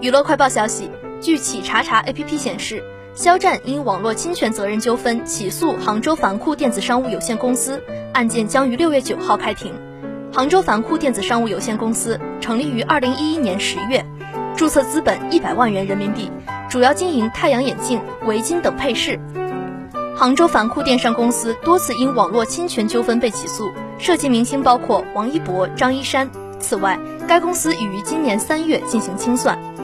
娱乐快报消息，据企查查 APP 显示，肖战因网络侵权责任纠纷起诉杭州凡库电子商务有限公司，案件将于六月九号开庭。杭州凡库电子商务有限公司成立于二零一一年十月，注册资本一百万元人民币，主要经营太阳眼镜、围巾等配饰。杭州凡库电商公司多次因网络侵权纠纷被起诉，涉及明星包括王一博、张一山。此外，该公司已于今年三月进行清算。